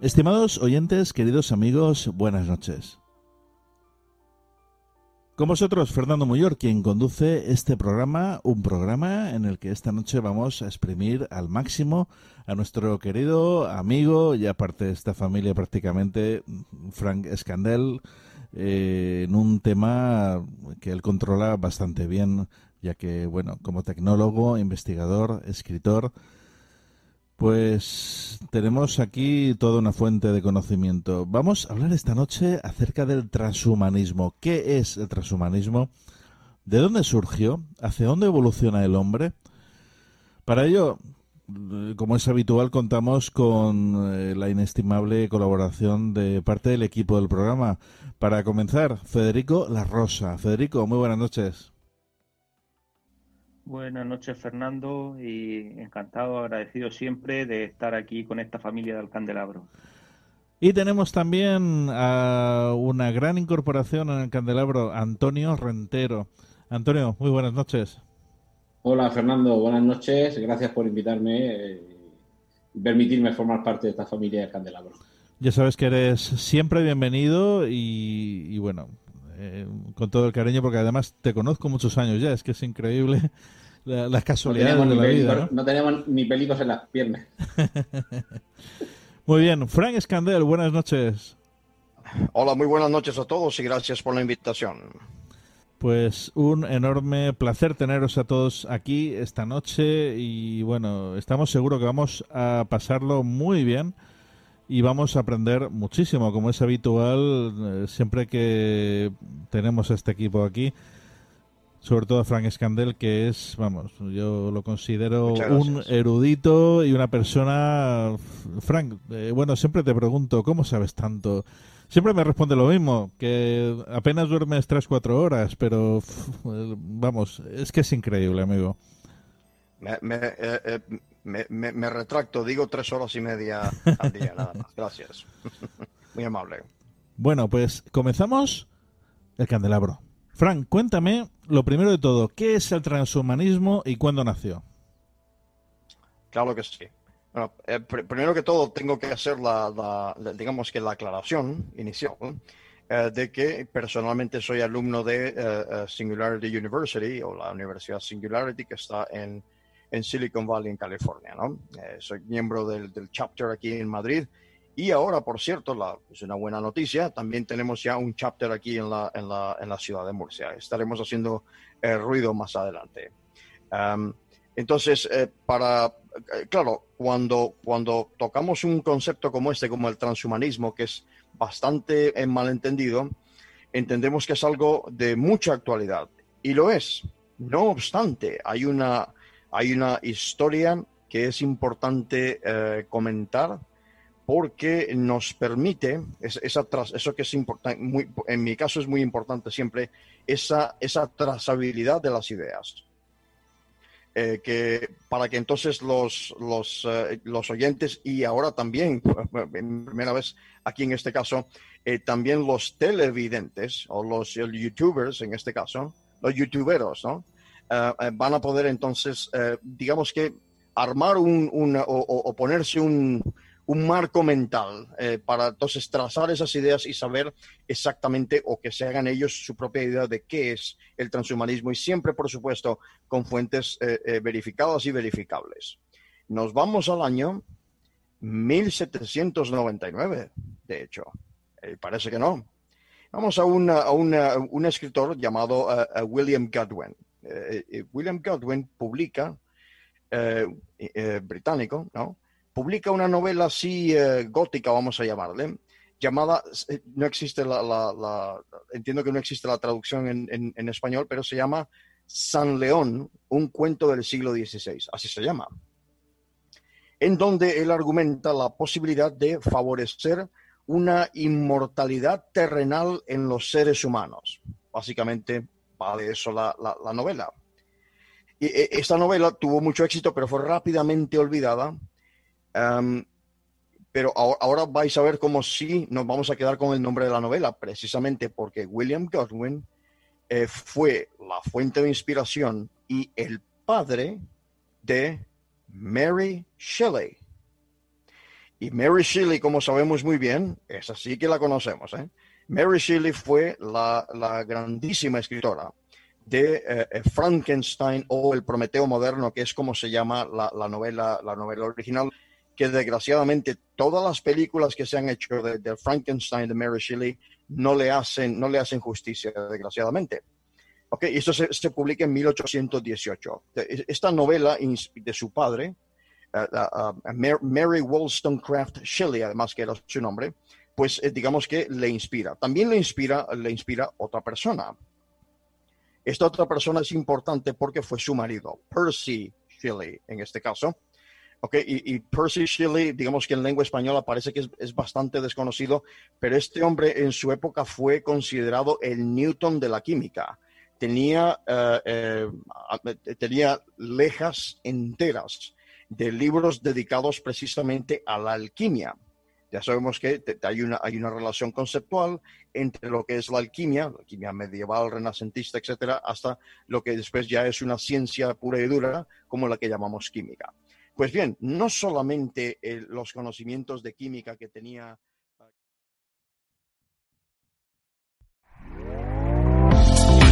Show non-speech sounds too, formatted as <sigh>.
Estimados oyentes, queridos amigos, buenas noches. Con vosotros, Fernando Muyor, quien conduce este programa, un programa en el que esta noche vamos a exprimir al máximo a nuestro querido amigo, y aparte de esta familia prácticamente, Frank Scandel, eh, en un tema que él controla bastante bien, ya que, bueno, como tecnólogo, investigador, escritor, pues tenemos aquí toda una fuente de conocimiento. Vamos a hablar esta noche acerca del transhumanismo. ¿Qué es el transhumanismo? ¿De dónde surgió? ¿Hacia dónde evoluciona el hombre? Para ello, como es habitual, contamos con eh, la inestimable colaboración de parte del equipo del programa. Para comenzar, Federico La Rosa. Federico, muy buenas noches. Buenas noches, Fernando, y encantado, agradecido siempre de estar aquí con esta familia del Candelabro. Y tenemos también a una gran incorporación en el Candelabro, Antonio Rentero. Antonio, muy buenas noches. Hola, Fernando, buenas noches. Gracias por invitarme eh, y permitirme formar parte de esta familia del Candelabro. Ya sabes que eres siempre bienvenido y, bueno, eh, con todo el cariño, porque además te conozco muchos años ya, es que es increíble <laughs> las casualidades de la vida. ¿no? tenemos ni peligros en las piernas. <laughs> muy bien, Frank Escandel, buenas noches. Hola, muy buenas noches a todos y gracias por la invitación. Pues un enorme placer teneros a todos aquí esta noche y bueno, estamos seguros que vamos a pasarlo muy bien y vamos a aprender muchísimo, como es habitual eh, siempre que tenemos este equipo aquí sobre todo a Frank Scandel, que es, vamos, yo lo considero un erudito y una persona... Frank, eh, bueno, siempre te pregunto, ¿cómo sabes tanto? Siempre me responde lo mismo, que apenas duermes 3-4 horas, pero vamos, es que es increíble, amigo. Me, eh, eh, me, me, me, retracto, digo tres horas y media al día, nada más. Gracias. <laughs> Muy amable. Bueno, pues comenzamos el candelabro. Frank, cuéntame lo primero de todo, ¿qué es el transhumanismo y cuándo nació? Claro que sí. Bueno, eh, primero que todo tengo que hacer la, digamos que la aclaración inicial eh, de que personalmente soy alumno de eh, Singularity University o la Universidad Singularity que está en, en Silicon Valley, en California. ¿no? soy miembro del, del chapter aquí en Madrid y ahora, por cierto, la, es una buena noticia, también tenemos ya un chapter aquí en la, en la, en la ciudad de Murcia. Estaremos haciendo eh, ruido más adelante. entonces, eh, para, eh, claro, cuando, cuando tocamos un concepto como este, como el transhumanismo, que es bastante malentendido, entendemos que es algo de mucha actualidad. Y lo es. No obstante, hay una, hay una historia que es importante comentar porque nos permite, esa, eso que es importante, en mi caso es muy importante siempre, esa, esa trazabilidad de las ideas. eh, que para que entonces los, los, eh, los, oyentes y ahora también, primera vez aquí en este caso, eh, también los televidentes o los youtubers en este caso, los youtuberos, ¿no? Van a poder entonces, digamos que armar un, o ponerse un, un marco mental eh, para entonces trazar esas ideas y saber exactamente o que se hagan ellos su propia idea de qué es el transhumanismo y siempre, por supuesto, con fuentes eh, eh, verificadas y verificables. Nos vamos al año 1799, de hecho. parece que no. Vamos a, un escritor llamado William Godwin. William Godwin publica, británico, ¿no? publica una novela así eh, gótica, vamos a llamarle, llamada, eh, no existe la, entiendo que no existe la traducción en, español, pero se llama San León, un cuento del siglo XVI, así se llama, en donde él argumenta la posibilidad de favorecer una inmortalidad terrenal en los seres humanos. Básicamente va de eso la, novela. Y, e, esta novela tuvo mucho éxito, pero fue rápidamente olvidada pero ahora, vais a ver cómo sí nos vamos a quedar con el nombre de la novela, precisamente porque William Godwin eh, fue la fuente de inspiración y el padre de Mary Shelley. Y Mary Shelley, como sabemos muy bien, es así que la conocemos. ¿eh? Mary Shelley fue la, grandísima escritora de eh, Frankenstein o el Prometeo moderno, que es como se llama la, novela, la novela original que desgraciadamente todas las películas que se han hecho de, Frankenstein de Mary Shelley no le hacen, no le hacen justicia, desgraciadamente. Ok, esto se, se publica en 1818. Esta novela de su padre, uh, uh, Mary Wollstonecraft Shelley, además que era su nombre, pues eh, digamos que le inspira. También le inspira, le inspira otra persona. Esta otra persona es importante porque fue su marido, Percy Shelley, en este caso, Okay, y, Percy Shelley, digamos que en lengua española parece que es, bastante desconocido, pero este hombre en su época fue considerado el Newton de la química. Tenía, eh, eh, tenía lejas enteras de libros dedicados precisamente a la alquimia. Ya sabemos que hay una, hay una relación conceptual entre lo que es la alquimia, la alquimia medieval, renacentista, etcétera, hasta lo que después ya es una ciencia pura y dura, como la que llamamos química. Pues bien, no solamente eh, los conocimientos de química que tenía...